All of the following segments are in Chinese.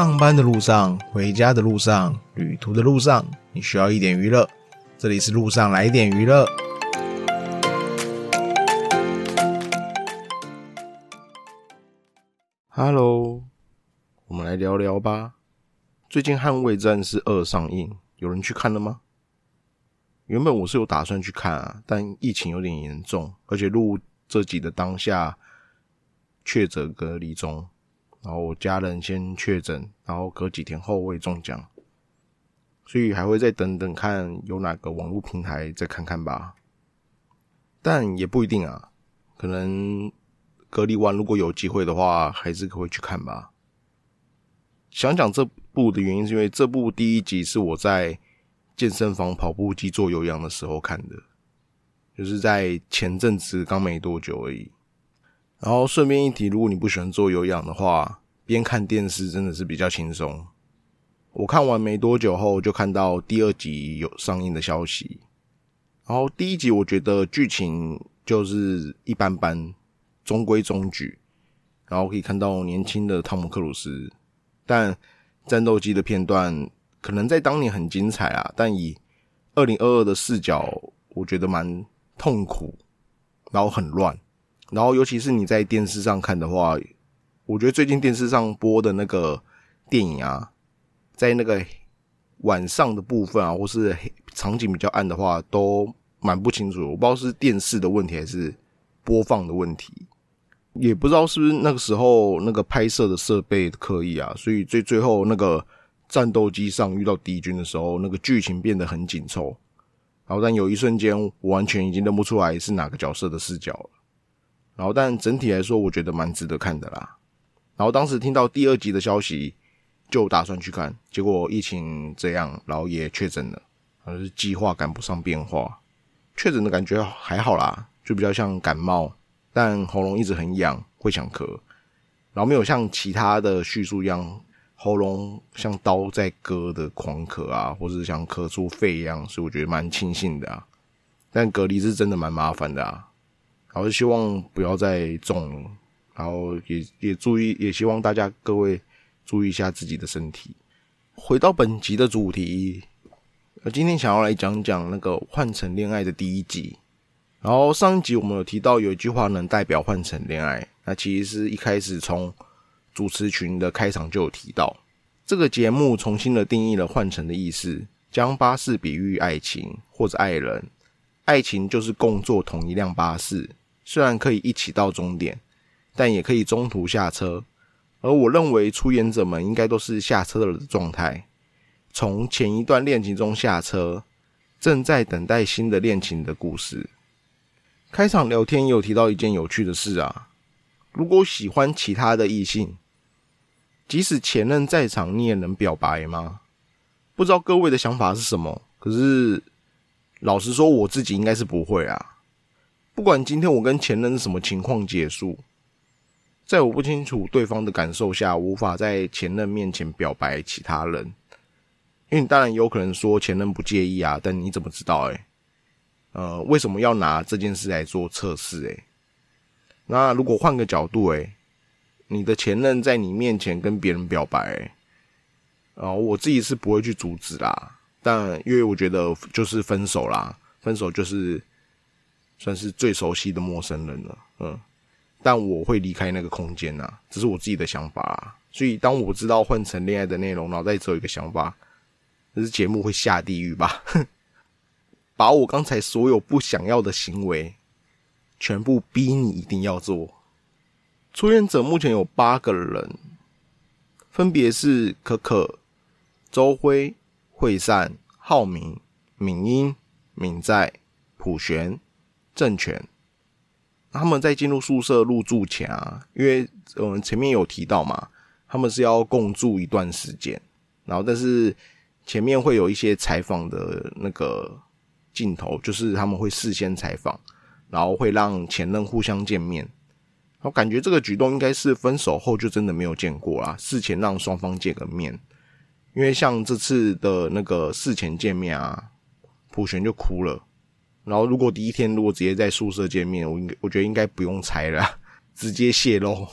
上班的路上、回家的路上、旅途的路上，你需要一点娱乐。这里是路上来点娱乐。Hello，我们来聊聊吧。最近《捍卫战士二》上映，有人去看了吗？原本我是有打算去看啊，但疫情有点严重，而且录这集的当下确诊隔离中。然后我家人先确诊，然后隔几天后会中奖，所以还会再等等看有哪个网络平台再看看吧。但也不一定啊，可能隔离完如果有机会的话，还是会去看吧。想讲这部的原因，是因为这部第一集是我在健身房跑步机做有氧的时候看的，就是在前阵子刚没多久而已。然后顺便一提，如果你不喜欢做有氧的话，边看电视真的是比较轻松。我看完没多久后，就看到第二集有上映的消息。然后第一集我觉得剧情就是一般般，中规中矩。然后可以看到年轻的汤姆克鲁斯，但战斗机的片段可能在当年很精彩啊，但以二零二二的视角，我觉得蛮痛苦，然后很乱。然后，尤其是你在电视上看的话，我觉得最近电视上播的那个电影啊，在那个晚上的部分啊，或是场景比较暗的话，都蛮不清楚。我不知道是电视的问题还是播放的问题，也不知道是不是那个时候那个拍摄的设备刻意啊，所以最最后那个战斗机上遇到敌军的时候，那个剧情变得很紧凑。然后，但有一瞬间，我完全已经认不出来是哪个角色的视角了。然后，但整体来说，我觉得蛮值得看的啦。然后当时听到第二集的消息，就打算去看，结果疫情这样，然后也确诊了，而是计划赶不上变化。确诊的感觉还好啦，就比较像感冒，但喉咙一直很痒，会想咳。然后没有像其他的叙述一样，喉咙像刀在割的狂咳啊，或者像咳出肺一样，所以我觉得蛮庆幸的啊。但隔离是真的蛮麻烦的啊。然后希望不要再中，然后也也注意，也希望大家各位注意一下自己的身体。回到本集的主题，呃，今天想要来讲讲那个《换乘恋爱》的第一集。然后上一集我们有提到有一句话能代表换乘恋爱，那其实是一开始从主持群的开场就有提到，这个节目重新的定义了换乘的意思，将巴士比喻爱情或者爱人，爱情就是共坐同一辆巴士。虽然可以一起到终点，但也可以中途下车。而我认为出演者们应该都是下车了的状态，从前一段恋情中下车，正在等待新的恋情的故事。开场聊天有提到一件有趣的事啊，如果喜欢其他的异性，即使前任在场，你也能表白吗？不知道各位的想法是什么？可是老实说，我自己应该是不会啊。不管今天我跟前任是什么情况结束，在我不清楚对方的感受下，无法在前任面前表白其他人。因为你当然有可能说前任不介意啊，但你怎么知道？诶呃，为什么要拿这件事来做测试？诶那如果换个角度，诶你的前任在你面前跟别人表白，啊，我自己是不会去阻止啦。但因为我觉得就是分手啦，分手就是。算是最熟悉的陌生人了，嗯，但我会离开那个空间呐，这是我自己的想法啊。所以当我知道换成恋爱的内容，脑袋只有一个想法，这是节目会下地狱吧？把我刚才所有不想要的行为，全部逼你一定要做。出演者目前有八个人，分别是可可、周辉、惠善、浩明、敏英、敏在、普璇。政权，他们在进入宿舍入住前啊，因为我们前面有提到嘛，他们是要共住一段时间，然后但是前面会有一些采访的那个镜头，就是他们会事先采访，然后会让前任互相见面，我感觉这个举动应该是分手后就真的没有见过啦，事前让双方见个面，因为像这次的那个事前见面啊，普璇就哭了。然后，如果第一天如果直接在宿舍见面，我应该我觉得应该不用猜了，直接泄露。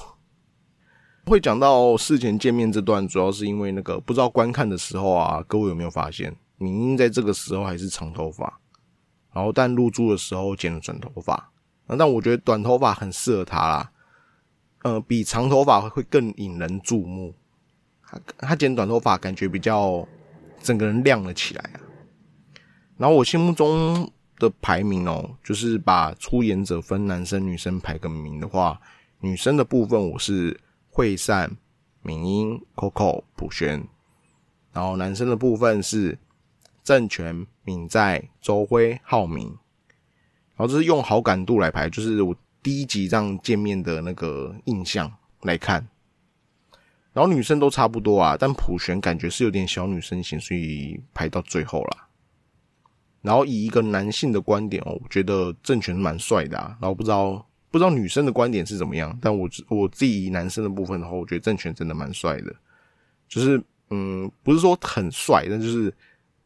会讲到事前见面这段，主要是因为那个不知道观看的时候啊，各位有没有发现，明英在这个时候还是长头发，然后但入住的时候剪了短头发。但我觉得短头发很适合他啦，呃，比长头发会更引人注目。他他剪短头发，感觉比较整个人亮了起来啊。然后我心目中的排名哦，就是把出演者分男生女生排个名的话，女生的部分我是惠善、敏英、Coco、普璇，然后男生的部分是郑权、敏在、周辉、浩明。然后这是用好感度来排，就是我第一集这样见面的那个印象来看。然后女生都差不多啊，但普璇感觉是有点小女生型，所以排到最后啦。然后以一个男性的观点哦，我觉得郑权蛮帅的啊。然后不知道不知道女生的观点是怎么样，但我我自己以男生的部分的话，我觉得郑权真的蛮帅的。就是嗯，不是说很帅，但就是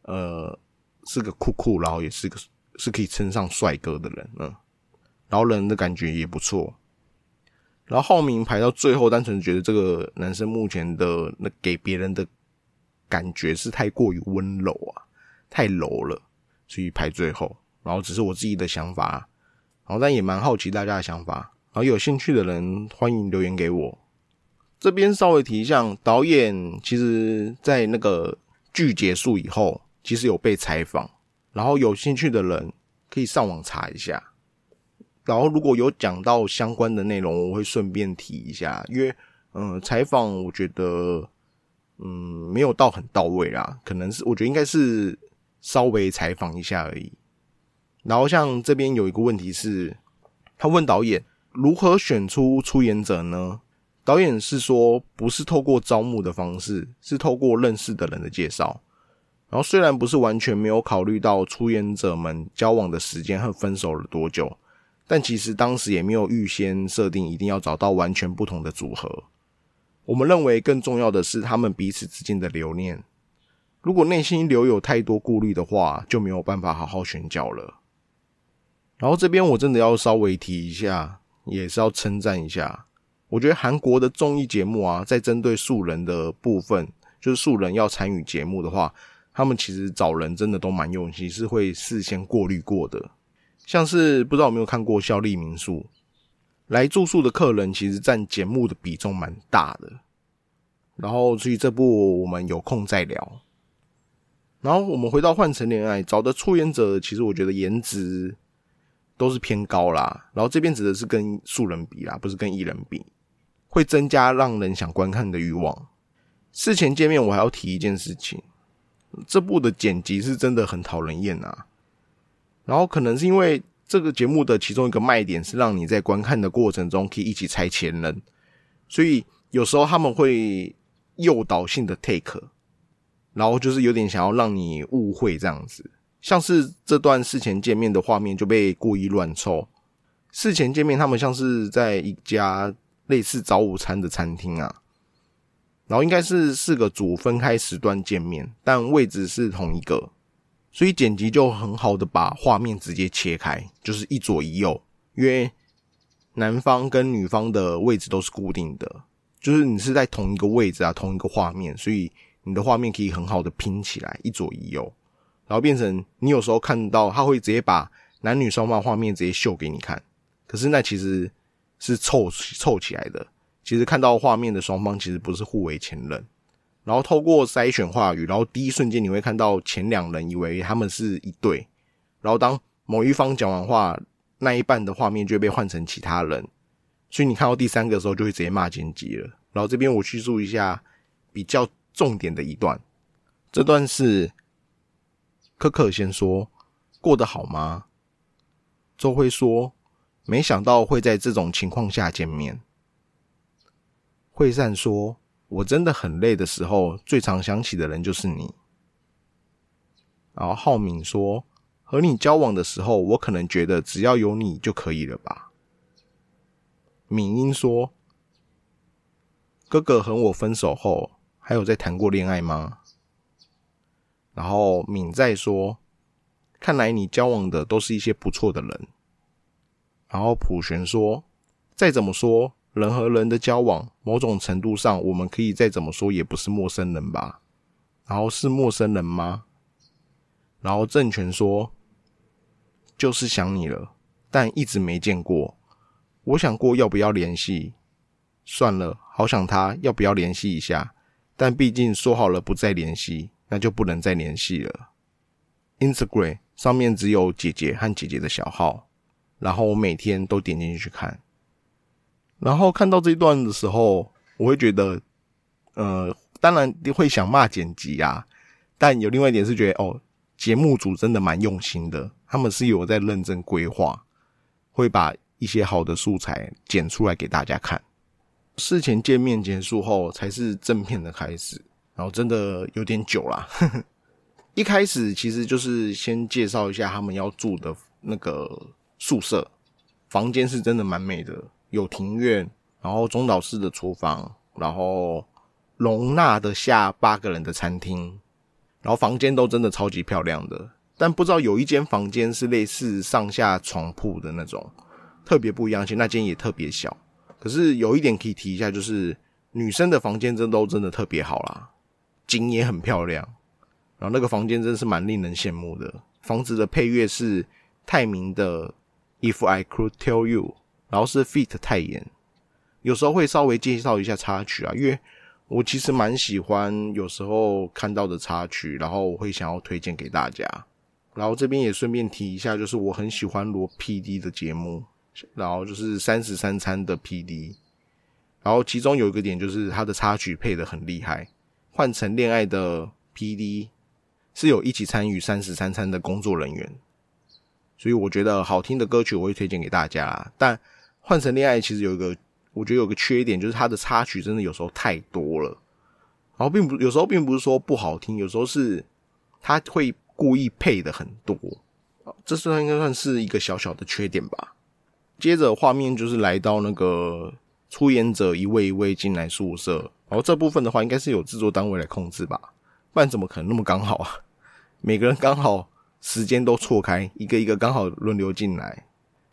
呃是个酷酷，然后也是个。是可以称上帅哥的人，嗯，然后人的感觉也不错。然后浩明排到最后，单纯觉得这个男生目前的那给别人的感觉是太过于温柔啊，太柔了，去排最后。然后只是我自己的想法，然后但也蛮好奇大家的想法。然后有兴趣的人欢迎留言给我。这边稍微提一下，导演其实在那个剧结束以后，其实有被采访。然后有兴趣的人可以上网查一下，然后如果有讲到相关的内容，我会顺便提一下，因为嗯，采访我觉得嗯没有到很到位啦，可能是我觉得应该是稍微采访一下而已。然后像这边有一个问题是，他问导演如何选出出演者呢？导演是说不是透过招募的方式，是透过认识的人的介绍。然后虽然不是完全没有考虑到出演者们交往的时间和分手了多久，但其实当时也没有预先设定一定要找到完全不同的组合。我们认为更重要的是他们彼此之间的留念。如果内心留有太多顾虑的话，就没有办法好好选角了。然后这边我真的要稍微提一下，也是要称赞一下。我觉得韩国的综艺节目啊，在针对素人的部分，就是素人要参与节目的话。他们其实找人真的都蛮用心，是会事先过滤过的。像是不知道有没有看过效力民宿，来住宿的客人其实占节目的比重蛮大的。然后，所以这部我们有空再聊。然后我们回到换成恋爱，找的出演者其实我觉得颜值都是偏高啦。然后这边指的是跟素人比啦，不是跟艺人比，会增加让人想观看的欲望。事前见面我还要提一件事情。这部的剪辑是真的很讨人厌啊！然后可能是因为这个节目的其中一个卖点是让你在观看的过程中可以一起猜前人，所以有时候他们会诱导性的 take，然后就是有点想要让你误会这样子。像是这段事前见面的画面就被故意乱凑。事前见面，他们像是在一家类似早午餐的餐厅啊。然后应该是四个组分开时段见面，但位置是同一个，所以剪辑就很好的把画面直接切开，就是一左一右，因为男方跟女方的位置都是固定的，就是你是在同一个位置啊，同一个画面，所以你的画面可以很好的拼起来，一左一右，然后变成你有时候看到他会直接把男女双方画面直接秀给你看，可是那其实是凑凑起来的。其实看到画面的双方其实不是互为前任，然后透过筛选话语，然后第一瞬间你会看到前两人以为他们是一对，然后当某一方讲完话，那一半的画面就会被换成其他人，所以你看到第三个的时候就会直接骂剪辑了。然后这边我叙述一下比较重点的一段，这段是可可先说过得好吗？周辉说没想到会在这种情况下见面。惠善说：“我真的很累的时候，最常想起的人就是你。”然后浩敏说：“和你交往的时候，我可能觉得只要有你就可以了吧。”敏英说：“哥哥和我分手后，还有在谈过恋爱吗？”然后敏在说：“看来你交往的都是一些不错的人。”然后普璇说：“再怎么说。”人和人的交往，某种程度上，我们可以再怎么说也不是陌生人吧？然后是陌生人吗？然后政权说，就是想你了，但一直没见过。我想过要不要联系，算了，好想他，要不要联系一下？但毕竟说好了不再联系，那就不能再联系了。Instagram 上面只有姐姐和姐姐的小号，然后我每天都点进去看。然后看到这一段的时候，我会觉得，呃，当然会想骂剪辑啊，但有另外一点是觉得，哦，节目组真的蛮用心的，他们是有在认真规划，会把一些好的素材剪出来给大家看。事前见面结束后，才是正片的开始，然后真的有点久啦。一开始其实就是先介绍一下他们要住的那个宿舍，房间是真的蛮美的，有庭院，然后中岛式的厨房，然后容纳得下八个人的餐厅，然后房间都真的超级漂亮的。但不知道有一间房间是类似上下床铺的那种，特别不一样，而且那间也特别小。可是有一点可以提一下，就是女生的房间真都真的特别好啦，景也很漂亮。然后那个房间真是蛮令人羡慕的。房子的配乐是泰明的《If I Could Tell You》，然后是 Feat 泰妍。有时候会稍微介绍一下插曲啊，因为我其实蛮喜欢有时候看到的插曲，然后我会想要推荐给大家。然后这边也顺便提一下，就是我很喜欢罗 PD 的节目，然后就是三十三餐的 PD。然后其中有一个点就是他的插曲配的很厉害，换成恋爱的 PD。是有一起参与三十三餐的工作人员，所以我觉得好听的歌曲我会推荐给大家。但换成恋爱其实有一个，我觉得有个缺点，就是它的插曲真的有时候太多了。然后并不有时候并不是说不好听，有时候是他会故意配的很多，这算应该算是一个小小的缺点吧。接着画面就是来到那个出演者一位一位进来宿舍，然后这部分的话应该是有制作单位来控制吧。不然怎么可能那么刚好啊？每个人刚好时间都错开，一个一个刚好轮流进来，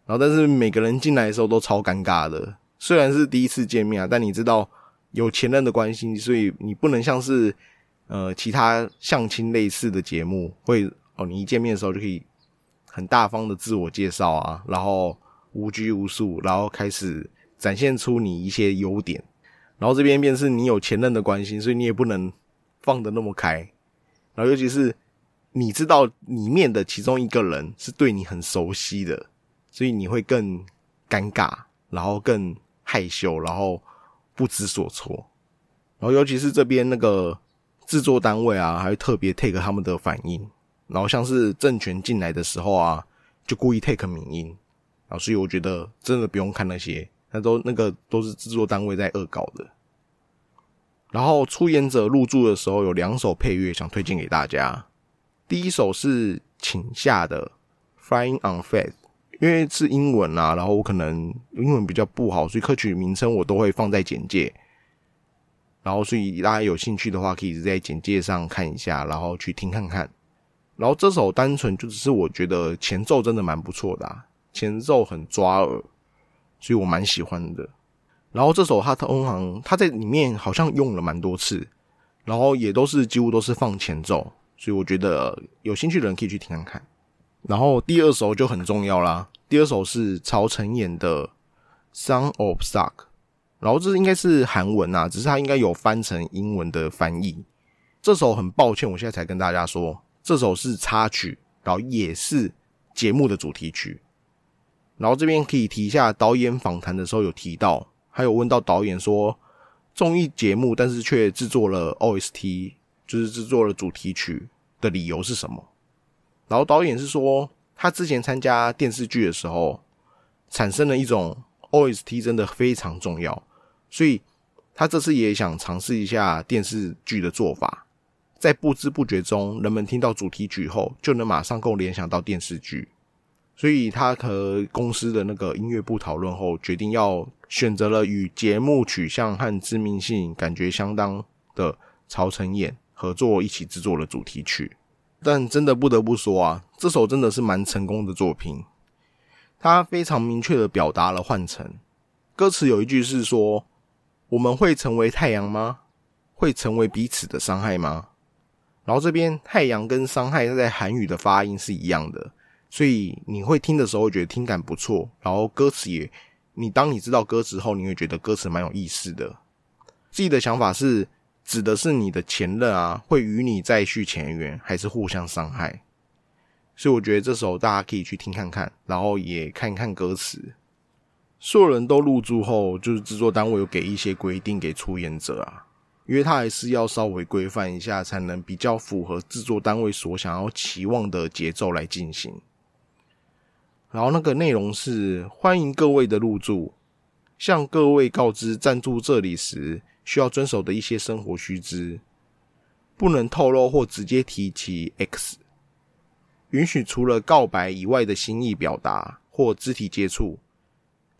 然后但是每个人进来的时候都超尴尬的。虽然是第一次见面啊，但你知道有前任的关系，所以你不能像是呃其他相亲类似的节目，会哦你一见面的时候就可以很大方的自我介绍啊，然后无拘无束，然后开始展现出你一些优点。然后这边便是你有前任的关心，所以你也不能。放的那么开，然后尤其是你知道里面的其中一个人是对你很熟悉的，所以你会更尴尬，然后更害羞，然后不知所措。然后尤其是这边那个制作单位啊，还会特别 take 他们的反应。然后像是政权进来的时候啊，就故意 take 民音。啊，所以我觉得真的不用看那些，那都那个都是制作单位在恶搞的。然后出演者入住的时候有两首配乐想推荐给大家。第一首是请下的《Flying on Faith》，因为是英文啊，然后我可能英文比较不好，所以歌曲名称我都会放在简介。然后所以大家有兴趣的话，可以在简介上看一下，然后去听看看。然后这首单纯就只是我觉得前奏真的蛮不错的，前奏很抓耳，所以我蛮喜欢的。然后这首他通常他在里面好像用了蛮多次，然后也都是几乎都是放前奏，所以我觉得有兴趣的人可以去听看看。然后第二首就很重要啦，第二首是曹承演的《Song of Suck》，然后这应该是韩文啊，只是他应该有翻成英文的翻译。这首很抱歉，我现在才跟大家说，这首是插曲，然后也是节目的主题曲。然后这边可以提一下，导演访谈的时候有提到。还有问到导演说，综艺节目但是却制作了 OST，就是制作了主题曲的理由是什么？然后导演是说，他之前参加电视剧的时候，产生了一种 OST 真的非常重要，所以他这次也想尝试一下电视剧的做法，在不知不觉中，人们听到主题曲后，就能马上够联想到电视剧。所以他和公司的那个音乐部讨论后，决定要选择了与节目取向和知名性感觉相当的曹承衍合作一起制作了主题曲。但真的不得不说啊，这首真的是蛮成功的作品。他非常明确的表达了换乘，歌词有一句是说：“我们会成为太阳吗？会成为彼此的伤害吗？”然后这边太阳跟伤害在韩语的发音是一样的，所以你会听的时候觉得听感不错。然后歌词也，你当你知道歌词后，你会觉得歌词蛮有意思的。自己的想法是，指的是你的前任啊，会与你再续前缘，还是互相伤害？所以我觉得这时候大家可以去听看看，然后也看一看歌词。所有人都入住后，就是制作单位有给一些规定给出演者啊，因为他还是要稍微规范一下，才能比较符合制作单位所想要期望的节奏来进行。然后那个内容是欢迎各位的入住，向各位告知暂住这里时需要遵守的一些生活须知，不能透露或直接提起 X，允许除了告白以外的心意表达或肢体接触。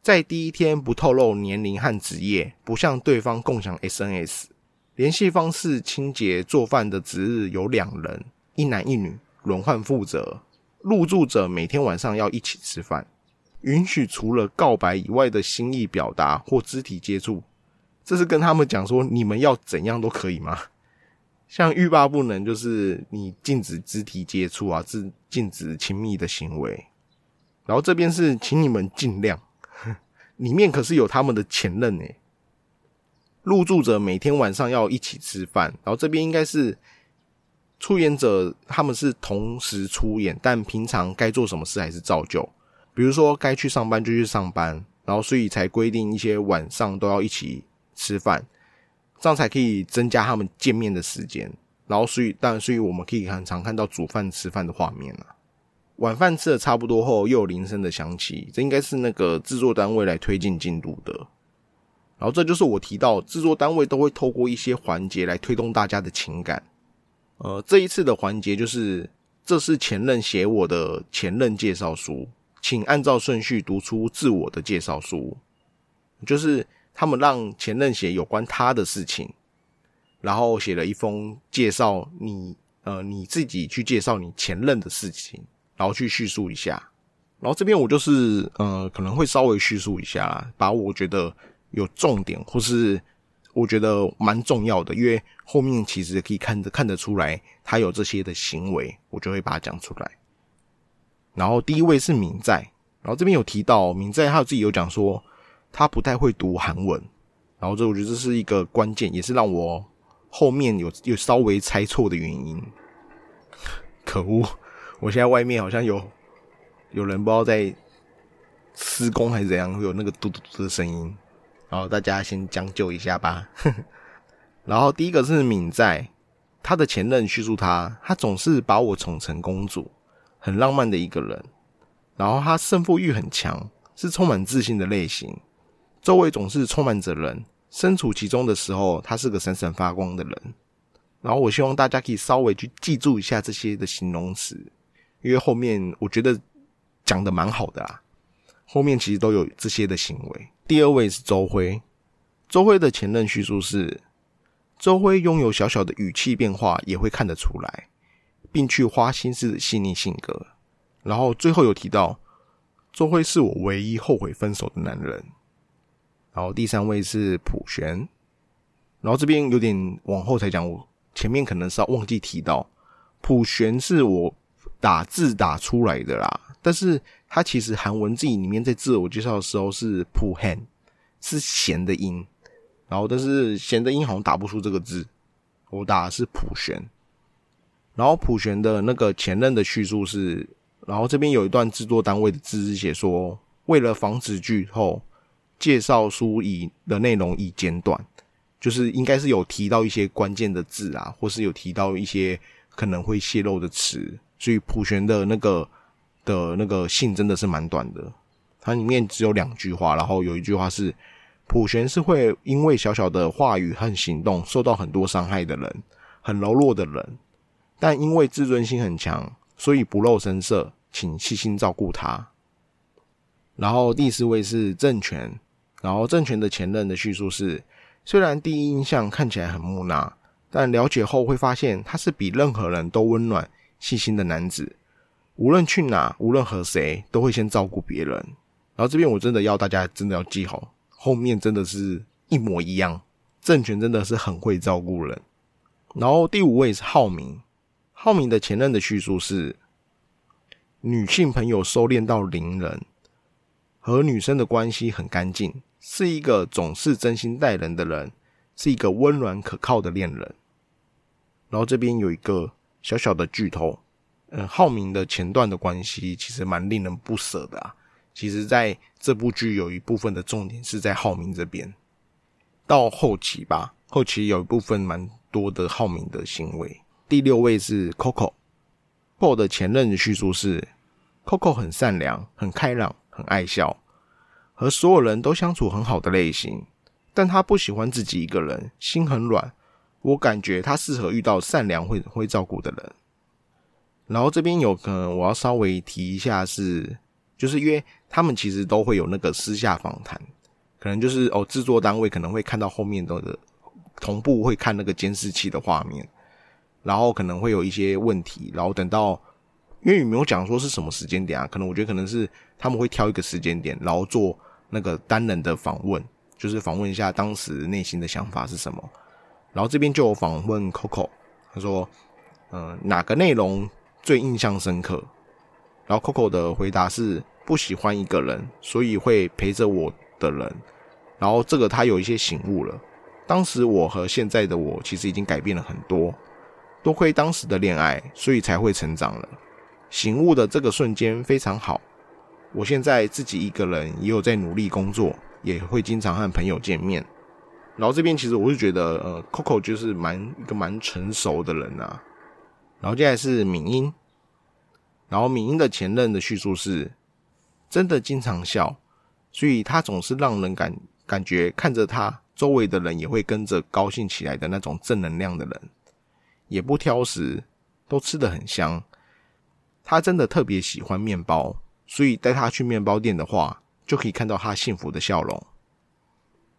在第一天不透露年龄和职业，不向对方共享 SNS 联系方式。清洁做饭的值日有两人，一男一女轮换负责。入住者每天晚上要一起吃饭。允许除了告白以外的心意表达或肢体接触。这是跟他们讲说，你们要怎样都可以吗？像欲罢不能，就是你禁止肢体接触啊，禁禁止亲密的行为。然后这边是请你们尽量。里面可是有他们的前任诶，入住者每天晚上要一起吃饭，然后这边应该是出演者他们是同时出演，但平常该做什么事还是照旧，比如说该去上班就去上班，然后所以才规定一些晚上都要一起吃饭，这样才可以增加他们见面的时间，然后所以但所以我们可以很常看到煮饭吃饭的画面啊。晚饭吃的差不多后，又有铃声的响起，这应该是那个制作单位来推进进度的。然后这就是我提到，制作单位都会透过一些环节来推动大家的情感。呃，这一次的环节就是，这是前任写我的前任介绍书，请按照顺序读出自我的介绍书。就是他们让前任写有关他的事情，然后写了一封介绍你，呃，你自己去介绍你前任的事情。然后去叙述一下，然后这边我就是呃可能会稍微叙述一下，把我觉得有重点或是我觉得蛮重要的，因为后面其实可以看得看得出来他有这些的行为，我就会把它讲出来。然后第一位是敏在，然后这边有提到敏在，他自己有讲说他不太会读韩文，然后这我觉得这是一个关键，也是让我后面有有稍微猜错的原因。可恶！我现在外面好像有有人不知道在施工还是怎样，会有那个嘟嘟嘟的声音，然后大家先将就一下吧。然后第一个是敏在，他的前任叙述他，他总是把我宠成公主，很浪漫的一个人。然后他胜负欲很强，是充满自信的类型，周围总是充满着人，身处其中的时候，他是个闪闪发光的人。然后我希望大家可以稍微去记住一下这些的形容词。因为后面我觉得讲的蛮好的啦，后面其实都有这些的行为。第二位是周辉，周辉的前任叙述是，周辉拥有小小的语气变化也会看得出来，并去花心思细腻性格。然后最后有提到，周辉是我唯一后悔分手的男人。然后第三位是普璇，然后这边有点往后才讲，我前面可能是要忘记提到，普璇是我。打字打出来的啦，但是他其实韩文字里面在自我介绍的时候是普 han，是弦的音，然后但是弦的音好像打不出这个字，我打的是普璇，然后普璇的那个前任的叙述是，然后这边有一段制作单位的字写说，为了防止剧透，介绍书以的内容已简短，就是应该是有提到一些关键的字啊，或是有提到一些可能会泄露的词。所以普璇的那个的那个信真的是蛮短的，它里面只有两句话，然后有一句话是普璇是会因为小小的话语和行动受到很多伤害的人，很柔弱的人，但因为自尊心很强，所以不露声色，请细心照顾他。然后第四位是政权，然后政权的前任的叙述是，虽然第一印象看起来很木讷，但了解后会发现他是比任何人都温暖。细心的男子，无论去哪，无论和谁，都会先照顾别人。然后这边我真的要大家真的要记好，后面真的是一模一样。政权真的是很会照顾人。然后第五位是浩明，浩明的前任的叙述是女性朋友收敛到零人，和女生的关系很干净，是一个总是真心待人的人，是一个温暖可靠的恋人。然后这边有一个小小的剧透，嗯，浩明的前段的关系其实蛮令人不舍的啊。其实在这部剧有一部分的重点是在浩明这边。到后期吧，后期有一部分蛮多的浩明的行为。第六位是 Coco，Coco 的前任叙述是：Coco 很善良、很开朗、很爱笑，和所有人都相处很好的类型。但他不喜欢自己一个人，心很软。我感觉他适合遇到善良、会会照顾的人。然后这边有可能我要稍微提一下是，就是因为他们其实都会有那个私下访谈。可能就是哦，制作单位可能会看到后面的同步会看那个监视器的画面，然后可能会有一些问题，然后等到因为你没有讲说是什么时间点啊，可能我觉得可能是他们会挑一个时间点，然后做那个单人的访问，就是访问一下当时内心的想法是什么。然后这边就有访问 Coco，他说：“嗯，哪个内容最印象深刻？”然后 Coco 的回答是：“不喜欢一个人，所以会陪着我。”的人，然后这个他有一些醒悟了。当时我和现在的我其实已经改变了很多，多亏当时的恋爱，所以才会成长了。醒悟的这个瞬间非常好。我现在自己一个人也有在努力工作，也会经常和朋友见面。然后这边其实我是觉得，呃，Coco 就是蛮一个蛮成熟的人啊。然后接下来是敏英，然后敏英的前任的叙述是，真的经常笑。所以他总是让人感感觉看着他周围的人也会跟着高兴起来的那种正能量的人，也不挑食，都吃得很香。他真的特别喜欢面包，所以带他去面包店的话，就可以看到他幸福的笑容。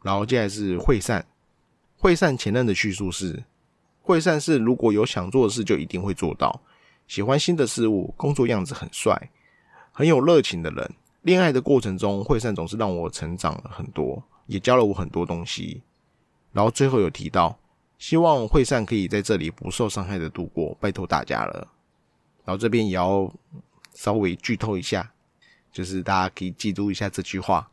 然后接下来是惠善，惠善前任的叙述是：惠善是如果有想做的事就一定会做到，喜欢新的事物，工作样子很帅，很有热情的人。恋爱的过程中，惠善总是让我成长了很多，也教了我很多东西。然后最后有提到，希望惠善可以在这里不受伤害的度过，拜托大家了。然后这边也要稍微剧透一下，就是大家可以记住一下这句话，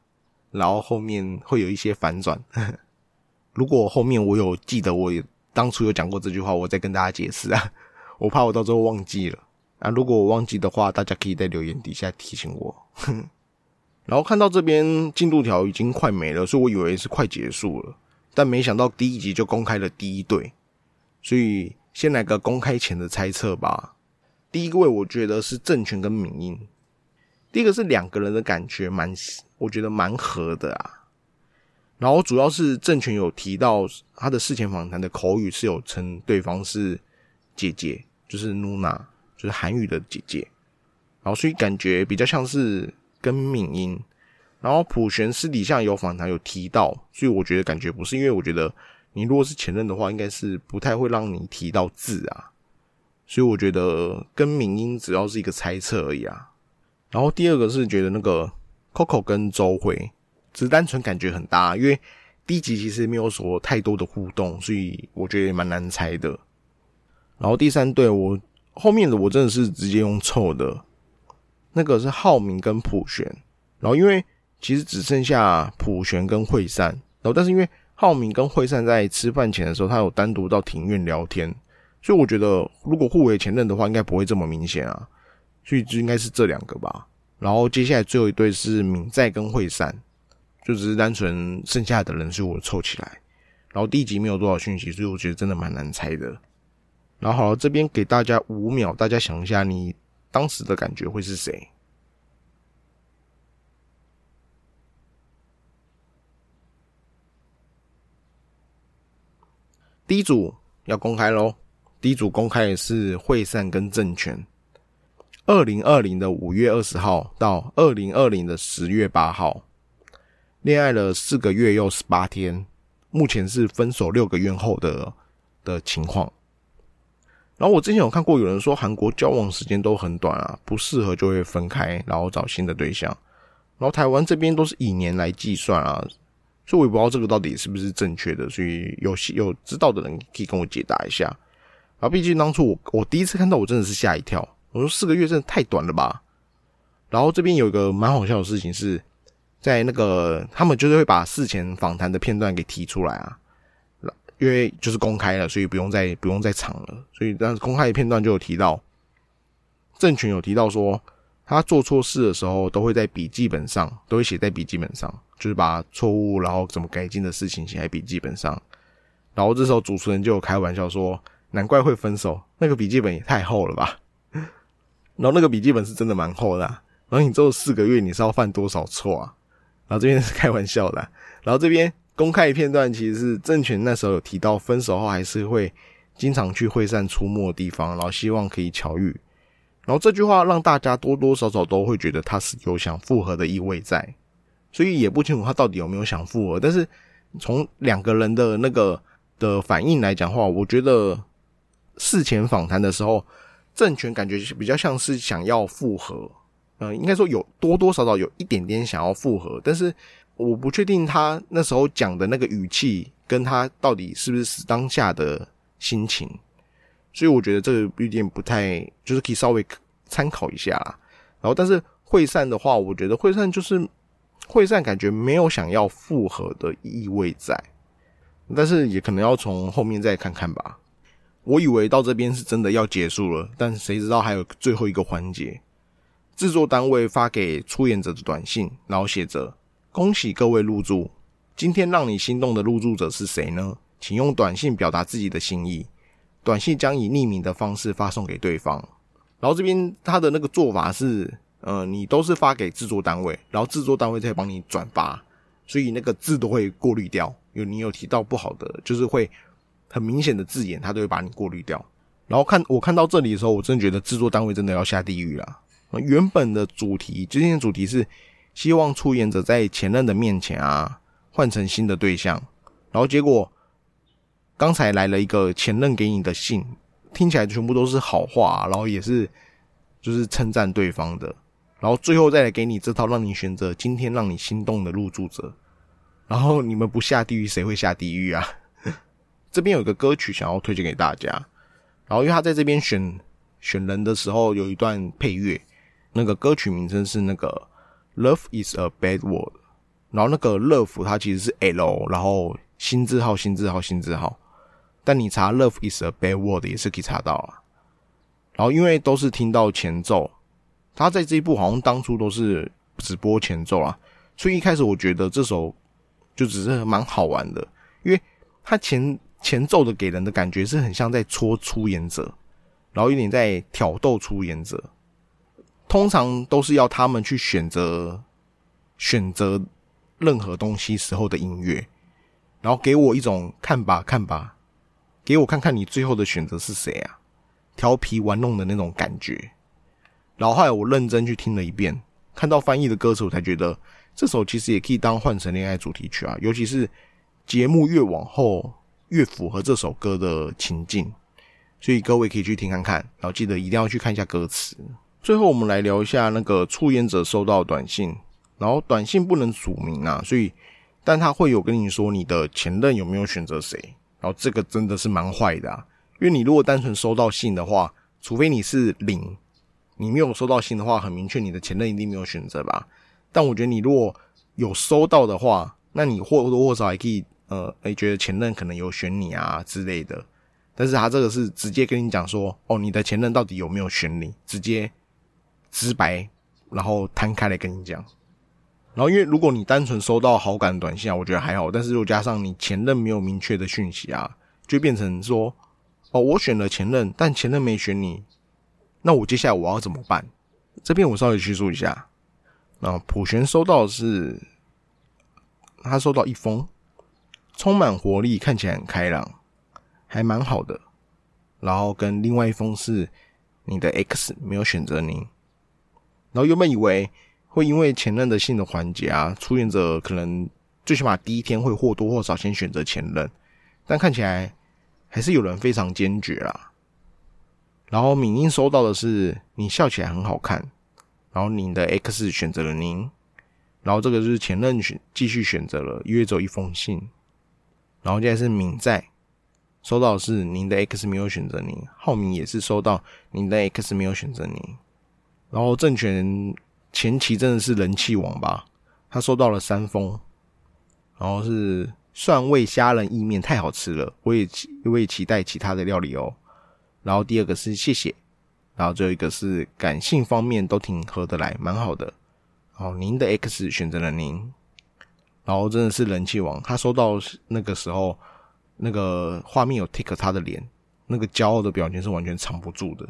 然后后面会有一些反转。如果后面我有记得我当初有讲过这句话，我再跟大家解释啊，我怕我到时候忘记了。啊，如果我忘记的话，大家可以在留言底下提醒我。然后看到这边进度条已经快没了，所以我以为是快结束了，但没想到第一集就公开了第一对，所以先来个公开前的猜测吧。第一位我觉得是郑权跟敏英，一个是两个人的感觉蛮，我觉得蛮合的啊。然后主要是郑权有提到他的事前访谈的口语是有称对方是姐姐，就是露娜，就是韩语的姐姐，然后所以感觉比较像是。跟敏英，然后普璇私底下有访谈有提到，所以我觉得感觉不是，因为我觉得你如果是前任的话，应该是不太会让你提到字啊，所以我觉得跟敏英只要是一个猜测而已啊。然后第二个是觉得那个 Coco 跟周慧只是单纯感觉很搭，因为第一集其实没有说太多的互动，所以我觉得也蛮难猜的。然后第三对我后面的我真的是直接用凑的。那个是浩明跟普璇，然后因为其实只剩下普璇跟惠善，然后但是因为浩明跟惠善在吃饭前的时候，他有单独到庭院聊天，所以我觉得如果互为前任的话，应该不会这么明显啊，所以就应该是这两个吧。然后接下来最后一对是敏在跟惠善，就只是单纯剩下的人是我凑起来，然后第一集没有多少讯息，所以我觉得真的蛮难猜的。然后好了，这边给大家五秒，大家想一下你。当时的感觉会是谁？第一组要公开喽！第一组公开的是惠善跟政权。二零二零的五月二十号到二零二零的十月八号，恋爱了四个月又十八天，目前是分手六个月后的的情况。然后我之前有看过有人说韩国交往时间都很短啊，不适合就会分开，然后找新的对象。然后台湾这边都是以年来计算啊，所以我也不知道这个到底是不是正确的，所以有有知道的人可以跟我解答一下。然后毕竟当初我我第一次看到，我真的是吓一跳，我说四个月真的太短了吧。然后这边有一个蛮好笑的事情是，在那个他们就是会把事前访谈的片段给提出来啊，因为就是公开了，所以不用再不用再藏了。所以但是公开的片段就有提到，郑群有提到说。他做错事的时候，都会在笔记本上，都会写在笔记本上，就是把错误，然后怎么改进的事情写在笔记本上。然后这时候主持人就有开玩笑说：“难怪会分手，那个笔记本也太厚了吧。”然后那个笔记本是真的蛮厚的。然后你做四个月，你是要犯多少错啊？然后这边是开玩笑的。然后这边公开片段其实是郑权那时候有提到，分手后还是会经常去会善出没的地方，然后希望可以巧遇。然后这句话让大家多多少少都会觉得他是有想复合的意味在，所以也不清楚他到底有没有想复合。但是从两个人的那个的反应来讲话，我觉得事前访谈的时候，政权感觉比较像是想要复合，嗯，应该说有多多少少有一点点想要复合，但是我不确定他那时候讲的那个语气跟他到底是不是当下的心情。所以我觉得这个有点不太，就是可以稍微参考一下啦。然后，但是会散的话，我觉得会散就是会散，感觉没有想要复合的意味在。但是也可能要从后面再看看吧。我以为到这边是真的要结束了，但谁知道还有最后一个环节。制作单位发给出演者的短信，然后写着：“恭喜各位入住，今天让你心动的入住者是谁呢？请用短信表达自己的心意。”短信将以匿名的方式发送给对方，然后这边他的那个做法是，呃，你都是发给制作单位，然后制作单位再帮你转发，所以那个字都会过滤掉。有你有提到不好的，就是会很明显的字眼，他都会把你过滤掉。然后看我看到这里的时候，我真的觉得制作单位真的要下地狱了。原本的主题，今天的主题是希望出演者在前任的面前啊，换成新的对象，然后结果。刚才来了一个前任给你的信，听起来全部都是好话，然后也是就是称赞对方的，然后最后再来给你这套让你选择今天让你心动的入住者，然后你们不下地狱谁会下地狱啊？这边有一个歌曲想要推荐给大家，然后因为他在这边选选人的时候有一段配乐，那个歌曲名称是那个 Love is a bad word，然后那个 Love 它其实是 L，然后新字号新字号新字号。但你查 “love is a bad word” 也是可以查到啊。然后因为都是听到前奏，他在这一部好像当初都是只播前奏啊，所以一开始我觉得这首就只是蛮好玩的，因为他前前奏的给人的感觉是很像在戳出演者，然后有点在挑逗出演者。通常都是要他们去选择选择任何东西时候的音乐，然后给我一种看吧看吧。给我看看你最后的选择是谁啊？调皮玩弄的那种感觉。然后后来我认真去听了一遍，看到翻译的歌词，我才觉得这首其实也可以当换成恋爱主题曲啊。尤其是节目越往后越符合这首歌的情境，所以各位可以去听看看。然后记得一定要去看一下歌词。最后我们来聊一下那个出演者收到短信，然后短信不能署名啊，所以但他会有跟你说你的前任有没有选择谁。然后这个真的是蛮坏的，因为你如果单纯收到信的话，除非你是零，你没有收到信的话，很明确你的前任一定没有选择吧。但我觉得你如果有收到的话，那你或多或少还可以，呃，哎，觉得前任可能有选你啊之类的。但是他这个是直接跟你讲说，哦，你的前任到底有没有选你，直接直白，然后摊开来跟你讲。然后，因为如果你单纯收到好感短信啊，我觉得还好。但是如果加上你前任没有明确的讯息啊，就变成说，哦，我选了前任，但前任没选你，那我接下来我要怎么办？这边我稍微叙述一下。那普璇收到的是，他收到一封，充满活力，看起来很开朗，还蛮好的。然后跟另外一封是你的 X 没有选择您，然后原本以为。会因为前任的信的环节啊，出演者可能最起码第一天会或多或少先选择前任，但看起来还是有人非常坚决啦。然后敏英收到的是你笑起来很好看，然后你的 X 选择了您，然然后这个就是前任选继续选择了，因为只有一封信。然后现在是敏在收到是您的 X 没有选择您，浩明也是收到您的 X 没有选择您。然后政权前期真的是人气王吧，他收到了三封，然后是蒜味虾仁意面太好吃了，我也我也期待其他的料理哦。然后第二个是谢谢，然后最后一个是感性方面都挺合得来，蛮好的。哦，您的 X 选择了您，然后真的是人气王。他收到那个时候，那个画面有 take 他的脸，那个骄傲的表情是完全藏不住的，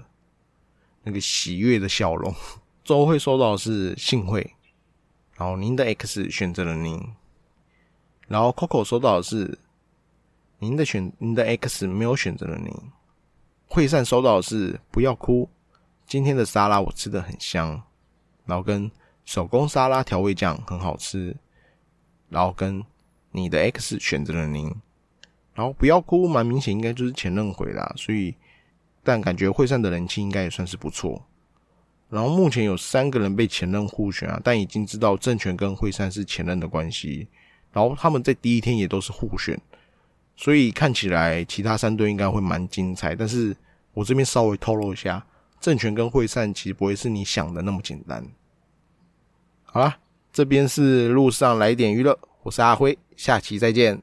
那个喜悦的笑容。周会收到的是幸会，然后您的 X 选择了您，然后 Coco 收到的是您的选，您的 X 没有选择了您。惠善收到的是不要哭，今天的沙拉我吃的很香，然后跟。手工沙拉调味酱很好吃，然后跟你的 X 选择了您，然后不要哭，蛮明显应该就是前任回啦，所以但感觉会上的人气应该也算是不错。然后目前有三个人被前任互选啊，但已经知道政权跟惠善是前任的关系，然后他们在第一天也都是互选，所以看起来其他三队应该会蛮精彩。但是我这边稍微透露一下，政权跟惠善其实不会是你想的那么简单。好了，这边是路上来点娱乐，我是阿辉，下期再见。